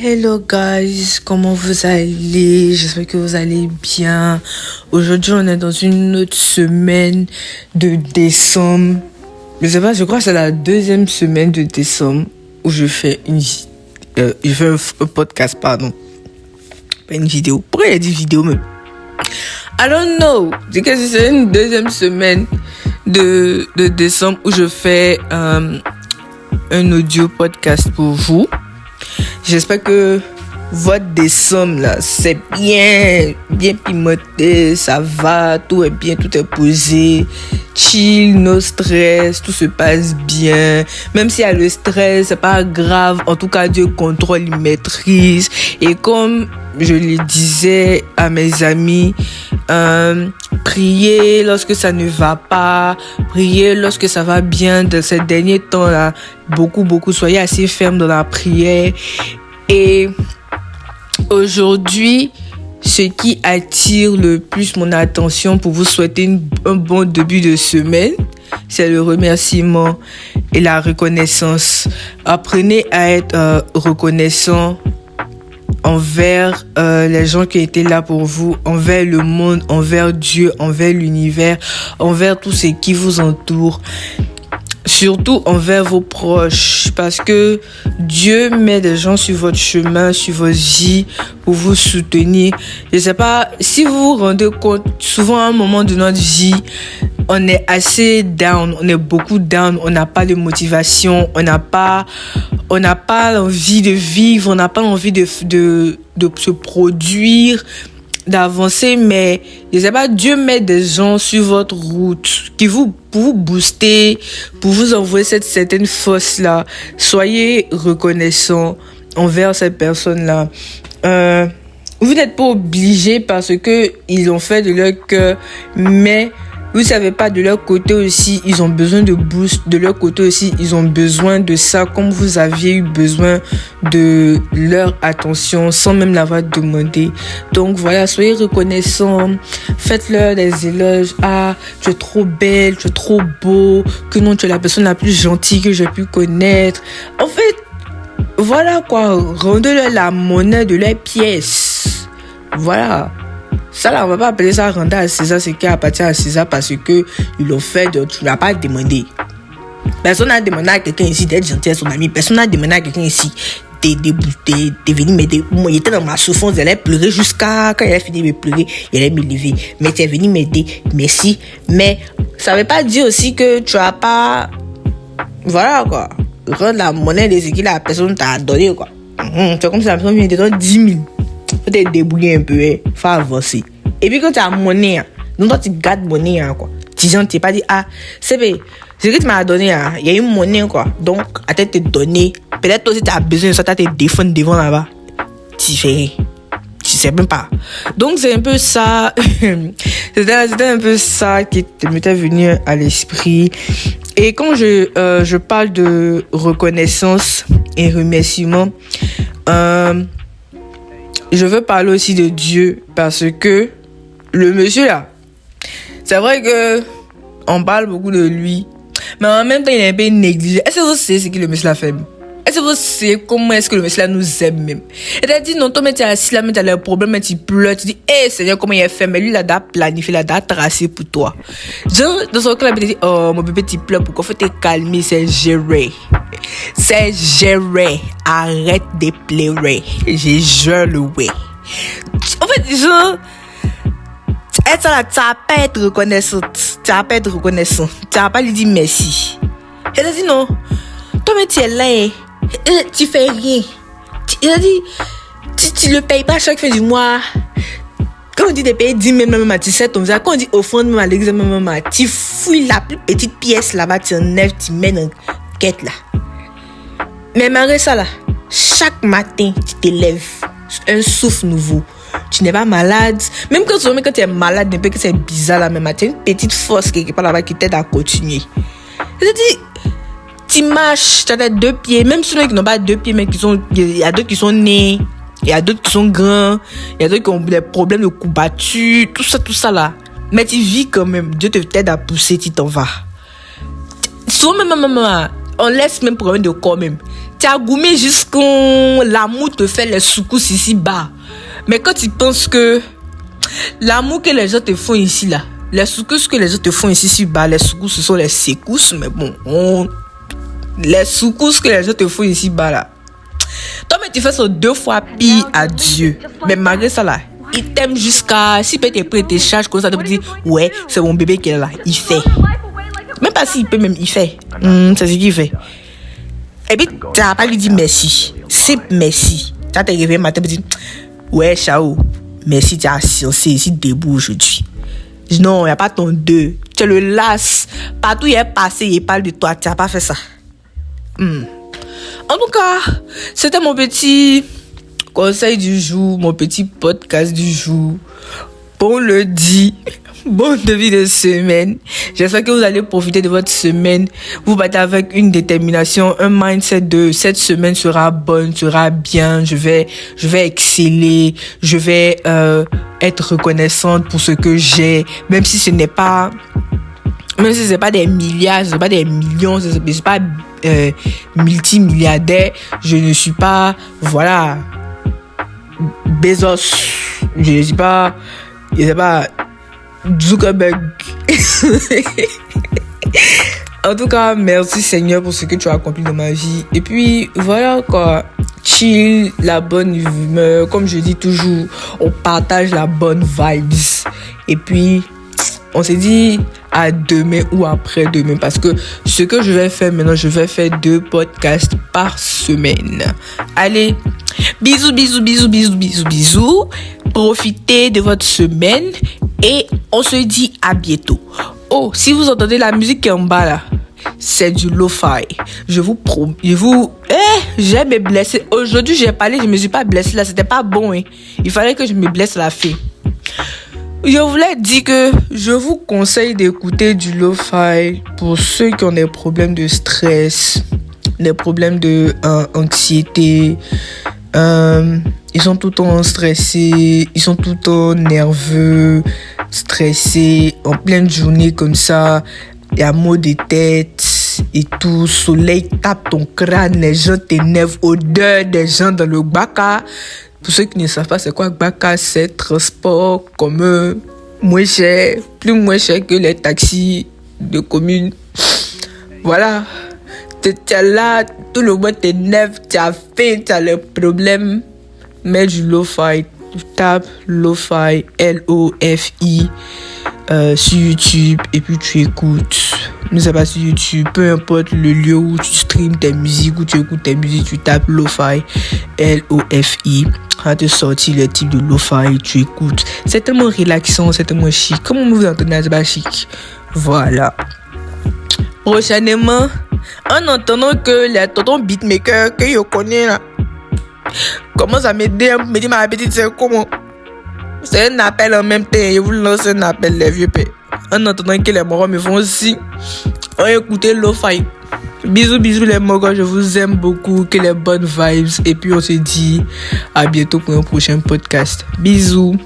Hello guys, comment vous allez? J'espère que vous allez bien. Aujourd'hui, on est dans une autre semaine de décembre. Je sais pas, je crois que c'est la deuxième semaine de décembre où je fais une euh, je fais un, podcast, pardon. Pas une vidéo. Pourquoi il y a dit vidéo même I don't know. C'est c'est une deuxième semaine de, de décembre où je fais euh, un audio podcast pour vous. J'espère que votre décembre là, c'est bien, bien pimenté, ça va, tout est bien, tout est posé, chill, no stress, tout se passe bien. Même s'il y a le stress, c'est pas grave. En tout cas, Dieu contrôle, il maîtrise. Et comme je le disais à mes amis, euh, priez lorsque ça ne va pas, priez lorsque ça va bien. Dans ces derniers temps-là, beaucoup, beaucoup, soyez assez ferme dans la prière. Et aujourd'hui, ce qui attire le plus mon attention pour vous souhaiter un bon début de semaine, c'est le remerciement et la reconnaissance. Apprenez à être euh, reconnaissant envers euh, les gens qui étaient là pour vous, envers le monde, envers Dieu, envers l'univers, envers tout ce qui vous entoure surtout envers vos proches, parce que Dieu met des gens sur votre chemin, sur vos vies, pour vous soutenir. Je sais pas, si vous vous rendez compte, souvent à un moment de notre vie, on est assez down, on est beaucoup down, on n'a pas de motivation, on n'a pas, on n'a pas envie de vivre, on n'a pas envie de, de, de se produire, d'avancer, mais je sais pas, Dieu met des gens sur votre route qui vous, pour vous booster, pour vous envoyer cette certaine force-là. Soyez reconnaissant envers cette personne-là. Euh, vous n'êtes pas obligé parce que ils ont fait de leur cœur, mais vous savez pas, de leur côté aussi, ils ont besoin de boost. De leur côté aussi, ils ont besoin de ça, comme vous aviez eu besoin de leur attention sans même l'avoir demandé. Donc voilà, soyez reconnaissants. Faites-leur des éloges. Ah, tu es trop belle, tu es trop beau. Que non, tu es la personne la plus gentille que j'ai pu connaître. En fait, voilà quoi. Rendez-leur la monnaie de leurs pièces. Voilà. Ça, là, on va pas appeler ça rendre à César ce qui appartient à César parce que ils l'ont fait, donc tu l'as pas demandé. Personne n'a demandé à quelqu'un ici d'être gentil à son ami. Personne n'a demandé à quelqu'un ici de venir m'aider. Moi, j'étais dans ma souffrance, j'allais pleurer jusqu'à quand elle a fini de pleurer, elle allait me lever. Mais tu es venu m'aider, merci. Mais ça veut pas dire aussi que tu as pas. Voilà quoi. Rendre la monnaie de ce que la personne t'a donné quoi. C'est comme si la personne vient de donner 10 000 faut te débrouiller un peu, avancer. Et puis quand tu as monnaie, donc toi tu gardes monnaie, hein, quoi. Tu n'es pas dit, ah, c'est vrai, ce que tu m'as donné, hein, il y a une monnaie, quoi. Donc, à te donner, peut-être aussi tu as besoin de ça, tu te défendre devant là-bas. Tu fais tu sais même pas. Donc c'est un peu ça, c'était un peu ça qui m'était venu à l'esprit. Et quand je, euh, je parle de reconnaissance et remerciement, euh, je veux parler aussi de Dieu parce que le monsieur là, c'est vrai que on parle beaucoup de lui, mais en même temps il est un peu négligé. Est-ce que vous savez ce que le monsieur a fait? Est-ce que vous savez comment est-ce que le monsieur là nous aime même? Et t'as dit non, toi mais tu es assis là, mais tu as le problème, mais tu pleures, tu dis, hé Seigneur, comment il a fait Mais lui il a planifié, il a tracé pour toi. Genre, dans son cas, il dit, oh mon bébé, tu pleures, pourquoi faut te calmer, c'est géré. C'est géré. Arrête de pleurer. J'ai joué. En fait, là, tu vas pas être reconnaissant. Tu vas pas être reconnaissant. Tu vas pas lui dire merci. Elle a dit non. Toi, mais tu es là. Hein. Tu fais rien. Il a dit, tu, tu le payes pas chaque fin du mois. Quand on dit de payer 10 000 même à 17 ton Quand on dit offrande même à même tu fouilles la plus petite pièce là-bas, tu enlèves, tu mets dans quête là. Mais malgré ça là, chaque matin, tu te lèves, un souffle nouveau. Tu n'es pas malade. Même quand, quand tu es malade, un peu que c'est bizarre là, même tu as une petite force quelque part là-bas qui t'aide à continuer. cest tu marches, tu as deux pieds, même ceux qui n'ont pas deux pieds, mais il y a d'autres qui sont nés, il y a d'autres qui sont grands, il y a d'autres qui ont des problèmes de courbature, tout ça, tout ça là. Mais tu vis quand même. Dieu te t'aide à pousser, tu t'en vas. Souvent, même, même, on laisse même problème de corps même. Tu as goumé jusqu'à l'amour te fait les secousses ici bas. Mais quand tu penses que l'amour que les gens te font ici là, les secousses que les gens te font ici bas, les secousses ce sont les secousses, mais bon, on... les secousses que les gens te font ici bas là. Toi, mais tu fais ça deux fois pire à Dieu. Mais malgré ça là, il t'aime jusqu'à. Si peut te prêter tes charges comme ça, te dire, ouais, c'est mon bébé qui est là. Il fait. Même pas s'il peut, même, il fait. Hmm, c'est ce qu'il fait. Et puis, tu n'as pas lui dit merci. C'est merci. Tu as te réveillé matin et dit, ouais, ciao. Merci, tu as assuré ici debout aujourd'hui. Non, il n'y a pas ton deux. Tu le las. Partout il est passé, il parle de toi. Tu n'as pas fait ça. Hmm. En tout cas, c'était mon petit conseil du jour, mon petit podcast du jour. Bon lundi, bon début de semaine. J'espère que vous allez profiter de votre semaine. Vous battez avec une détermination, un mindset de cette semaine sera bonne, sera bien. Je vais, je vais exceller. Je vais euh, être reconnaissante pour ce que j'ai, même si ce n'est pas même si c'est pas des milliards, c'est pas des millions, c'est pas euh, multimilliardaire, je ne suis pas, voilà, Bezos, je ne suis pas, je sais pas, Zuckerberg. en tout cas, merci Seigneur pour ce que tu as accompli dans ma vie. Et puis, voilà quoi. Chill, la bonne humeur. Comme je dis toujours, on partage la bonne vibes. Et puis, on s'est dit à demain ou après-demain parce que ce que je vais faire maintenant, je vais faire deux podcasts par semaine. Allez, bisous, bisous, bisous, bisous, bisous, bisous. Profitez de votre semaine et on se dit à bientôt. Oh, si vous entendez la musique qui est en bas là, c'est du lo-fi. Je vous promets, je vous, eh, j'ai me blessé. Aujourd'hui, j'ai parlé, je me suis pas blessé là, c'était pas bon, hein. Il fallait que je me blesse la fin. Je voulais dire que je vous conseille d'écouter du lo-fi pour ceux qui ont des problèmes de stress, des problèmes de euh. Euh, ils sont tout le temps stressés, ils sont tout le temps nerveux, stressés, en pleine journée comme ça. Il y a maux de tête et tout. Soleil tape ton crâne, les gens t'énervent, odeur des gens dans le baka. Pour ceux qui ne savent pas c'est quoi Baka, c'est transport commun moins cher, plus moins cher que les taxis de commune. Voilà. Tu es là, tout le monde t'énerve, tu as faim, tu as le problème. Mets du lo-fi, tu tapes lo-fi, L-O-F-I. Sur YouTube et puis tu écoutes. Ne sais pas sur YouTube, peu importe le lieu où tu streams tes musiques, où tu écoutes tes musiques, tu tapes Lo-Fi, L-O-F-I. À te sortir le type de Lo-Fi, tu écoutes. C'est tellement relaxant, c'est tellement chic. Comment vous entendez, c'est pas chic. Voilà. Prochainement, en entendant que les tontons beatmakers que je connais là, commence à m'aider, me dit ma petite, c'est comment? C'est un appel en même temps. Je vous lance un appel, les vieux pères. En entendant que les morons me font aussi. On écouter Lo-Fi. Bisous, bisous les morons. Je vous aime beaucoup. Que les bonnes vibes. Et puis on se dit à bientôt pour un prochain podcast. Bisous.